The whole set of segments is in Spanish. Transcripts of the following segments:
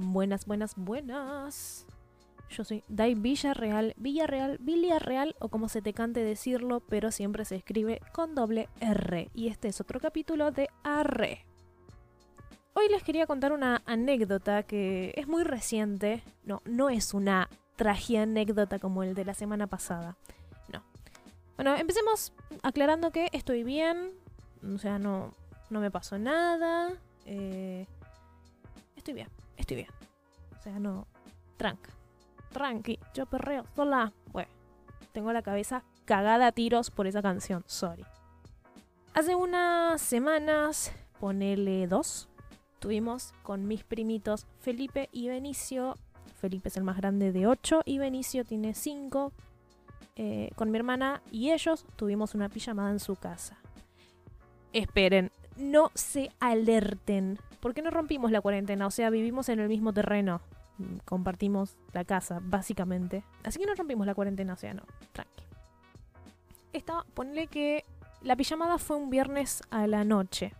Buenas, buenas, buenas. Yo soy Dai Villarreal, Villarreal, Villarreal o como se te cante decirlo, pero siempre se escribe con doble R. Y este es otro capítulo de Arre. Hoy les quería contar una anécdota que es muy reciente. No, no es una tragia anécdota como el de la semana pasada. No. Bueno, empecemos aclarando que estoy bien. O sea, no, no me pasó nada. Eh, estoy bien, estoy bien. O sea, no. Tranca. Tranqui. Yo perreo sola. Bueno, tengo la cabeza cagada a tiros por esa canción. Sorry. Hace unas semanas, ponele dos, tuvimos con mis primitos Felipe y Benicio. Felipe es el más grande de 8 y Benicio tiene 5. Eh, con mi hermana y ellos tuvimos una pijamada en su casa. Esperen, no se alerten. ¿Por qué no rompimos la cuarentena? O sea, vivimos en el mismo terreno. Compartimos la casa, básicamente. Así que no rompimos la cuarentena, o sea, no. Tranqui. Esta, ponle que la pijamada fue un viernes a la noche.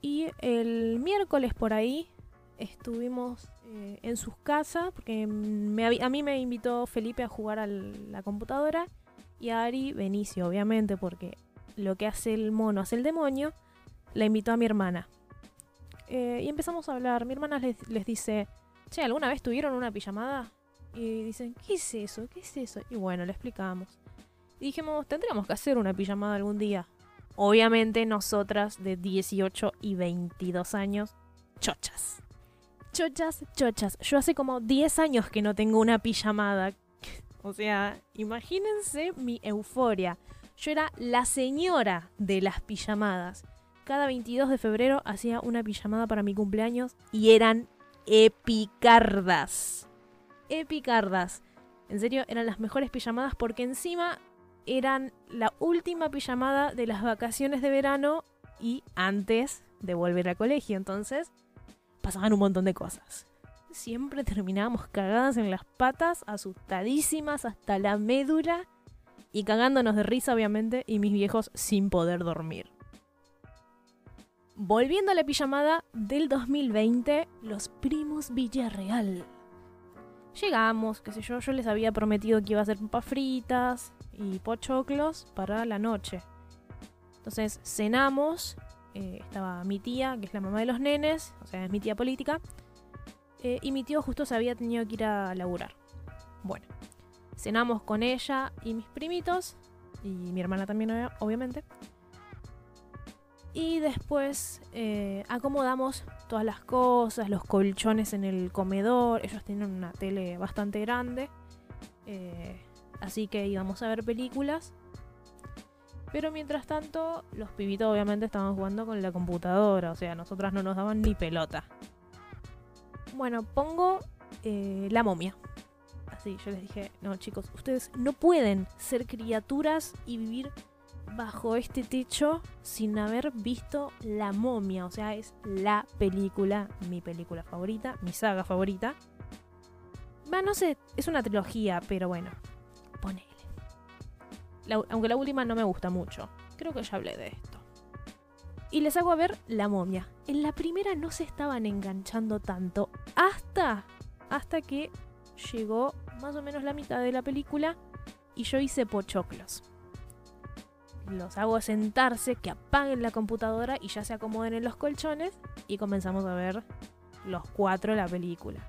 Y el miércoles por ahí estuvimos eh, en sus casas, porque a mí me invitó Felipe a jugar a la computadora y a Ari Benicio, obviamente, porque lo que hace el mono hace el demonio, la invitó a mi hermana. Eh, y empezamos a hablar. Mi hermana les, dice, che, ¿alguna vez tuvieron una pijamada? Y dicen, ¿qué es eso? ¿Qué es eso? Y bueno, le explicamos. Y dijimos, tendríamos que hacer una pijamada algún día. Obviamente nosotras de 18 y 22 años, chochas. Chochas, chochas. Yo hace como 10 años que no tengo una pijamada. o sea, imagínense mi euforia. Yo era la señora de las pijamadas. Cada 22 de febrero hacía una pijamada para mi cumpleaños y eran epicardas. Epicardas. En serio, eran las mejores pijamadas porque encima eran la última pijamada de las vacaciones de verano y antes de volver al colegio. Entonces, pasaban un montón de cosas. Siempre terminábamos cagadas en las patas, asustadísimas hasta la médula y cagándonos de risa, obviamente, y mis viejos sin poder dormir. Volviendo a la pijamada del 2020, los primos Villarreal. Llegamos, qué sé yo, yo les había prometido que iba a hacer papas fritas y pochoclos para la noche. Entonces cenamos, eh, estaba mi tía, que es la mamá de los nenes, o sea, es mi tía política, eh, y mi tío justo se había tenido que ir a laburar. Bueno, cenamos con ella y mis primitos, y mi hermana también, obvia- obviamente. Y después eh, acomodamos todas las cosas, los colchones en el comedor. Ellos tienen una tele bastante grande. eh, así que íbamos a ver películas. Pero mientras tanto, los pibitos obviamente estaban jugando con la computadora. O sea, nosotras no nos daban ni pelota. Bueno, pongo eh, la momia. Así, yo les dije, no chicos, ustedes no pueden ser criaturas y vivir bajo este techo sin haber visto La momia. O sea, es la película, mi película favorita, mi saga favorita. Va, no sé, es una trilogía, pero bueno, ponele. Aunque la última no me gusta mucho. Creo que ya hablé de esto. Y les hago a ver La momia. En la primera no se estaban enganchando tanto hasta, hasta que llegó más o menos la mitad de la película y yo hice pochoclos los hago sentarse, que apaguen la computadora y ya se acomoden en los colchones y comenzamos a ver los cuatro la película.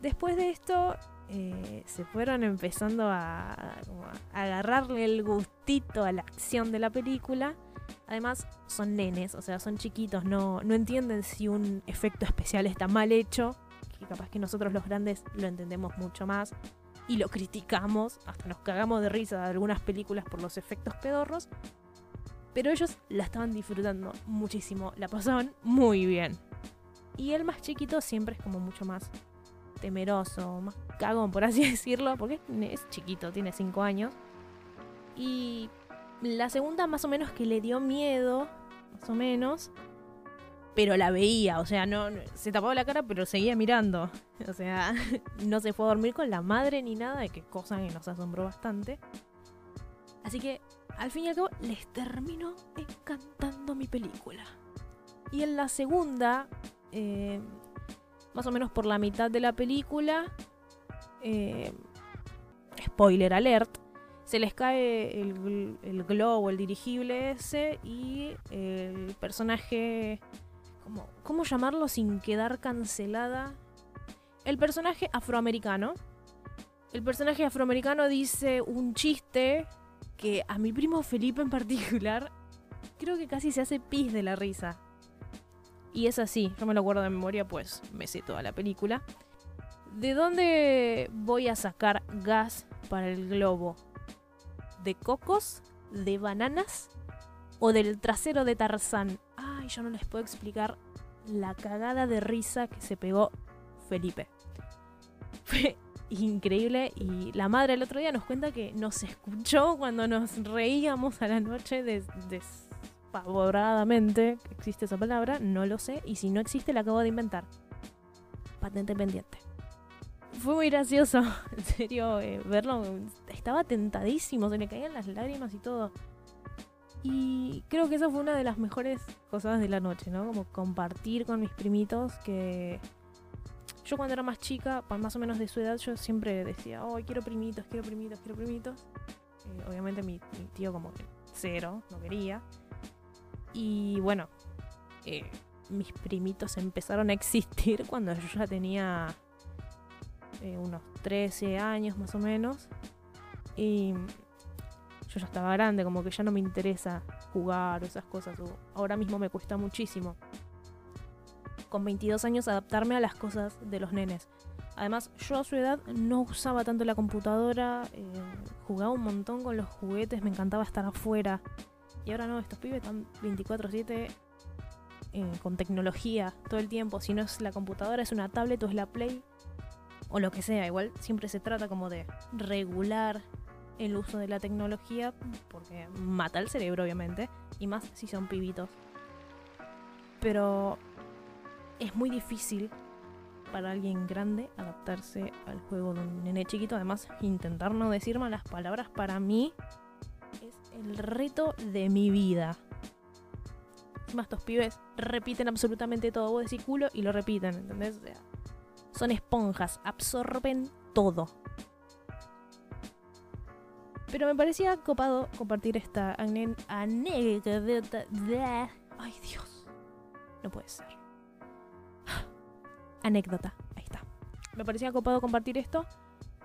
Después de esto eh, se fueron empezando a, a agarrarle el gustito a la acción de la película. Además son nenes, o sea, son chiquitos, no, no entienden si un efecto especial está mal hecho, capaz que nosotros los grandes lo entendemos mucho más y lo criticamos, hasta nos cagamos de risa de algunas películas por los efectos pedorros, pero ellos la estaban disfrutando muchísimo, la pasaban muy bien. Y el más chiquito siempre es como mucho más temeroso, más cagón, por así decirlo, porque es chiquito, tiene 5 años. Y la segunda más o menos que le dio miedo, más o menos, pero la veía, o sea, no, se tapaba la cara, pero seguía mirando. O sea, no se fue a dormir con la madre ni nada, de que cosa que nos asombró bastante. Así que, al fin y al cabo, les terminó encantando mi película. Y en la segunda, eh, más o menos por la mitad de la película, eh, spoiler alert, se les cae el, el, globo, el dirigible ese, y el personaje. ¿Cómo, ¿Cómo llamarlo sin quedar cancelada? El personaje afroamericano. El personaje afroamericano dice un chiste que a mi primo Felipe en particular creo que casi se hace pis de la risa. Y es así, yo me lo acuerdo de memoria, pues me sé toda la película. ¿De dónde voy a sacar gas para el globo? ¿De cocos? ¿De bananas? ¿O del trasero de Tarzán? Ay, yo no les puedo explicar la cagada de risa que se pegó Felipe. Fue increíble y la madre el otro día nos cuenta que nos escuchó cuando nos reíamos a la noche de, desfavoradamente. ¿Existe esa palabra? No lo sé. Y si no existe, la acabo de inventar. Patente pendiente. Fue muy gracioso, en serio, eh, verlo. Estaba tentadísimo, se le caían las lágrimas y todo. Y creo que esa fue una de las mejores cosas de la noche, ¿no? Como compartir con mis primitos que yo cuando era más chica, más o menos de su edad, yo siempre decía, oh, quiero primitos, quiero primitos, quiero primitos. Eh, obviamente mi, tío como que cero, no quería. Y bueno, eh, mis primitos empezaron a existir cuando yo ya tenía eh, unos 13 años más o menos. Y yo ya estaba grande, como que ya no me interesa jugar o esas cosas. ahora mismo me cuesta muchísimo con 22 años adaptarme a las cosas de los nenes. Además, yo a su edad no usaba tanto la computadora, eh, jugaba un montón con los juguetes, me encantaba estar afuera. Y ahora no, estos pibes están 24/7 eh, con tecnología todo el tiempo. Si no es la computadora, es una tablet o es la Play o lo que sea. Igual siempre se trata como de regular el uso de la tecnología porque mata el cerebro, obviamente. Y más si son pibitos. Pero es muy difícil para alguien grande adaptarse al juego de un nene chiquito. Además, intentar no decir malas palabras para mí es el reto de mi vida. Encima estos pibes repiten absolutamente todo. Vos decís culo y lo repiten, ¿entendés? son esponjas, absorben todo. Pero me parecía copado compartir esta anécdota. Ay Dios, no puede ser anécdota. Ahí está. Me parecía copado compartir esto.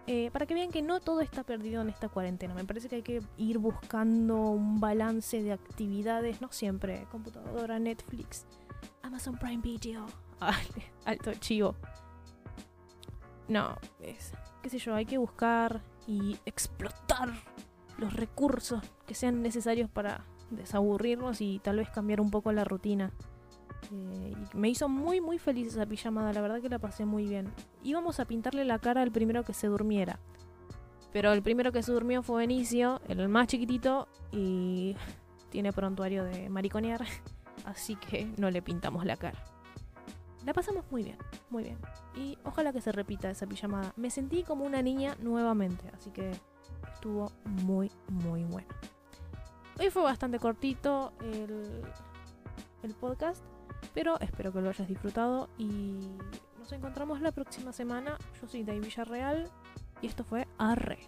Eh, para que vean que no todo está perdido en esta cuarentena. Me parece que hay que ir buscando un balance de actividades, no siempre. Computadora, Netflix, Amazon Prime Video. alto chivo. No, es, qué sé yo, hay que buscar y explotar los recursos que sean necesarios para desaburrirnos y tal vez cambiar un poco la rutina. Eh, me hizo muy muy feliz esa pijamada, la verdad que la pasé muy bien. Íbamos a pintarle la cara al primero que se durmiera. Pero el primero que se durmió fue Benicio, el más chiquitito, y tiene prontuario de mariconear, así que no le pintamos la cara. La pasamos muy bien, muy bien. Y ojalá que se repita esa pijamada. Me sentí como una niña nuevamente, así que estuvo muy, muy bueno. Hoy fue bastante cortito el, podcast. Pero espero que lo hayas disfrutado y nos encontramos la próxima semana. Yo soy Dave Villarreal y esto fue Arre.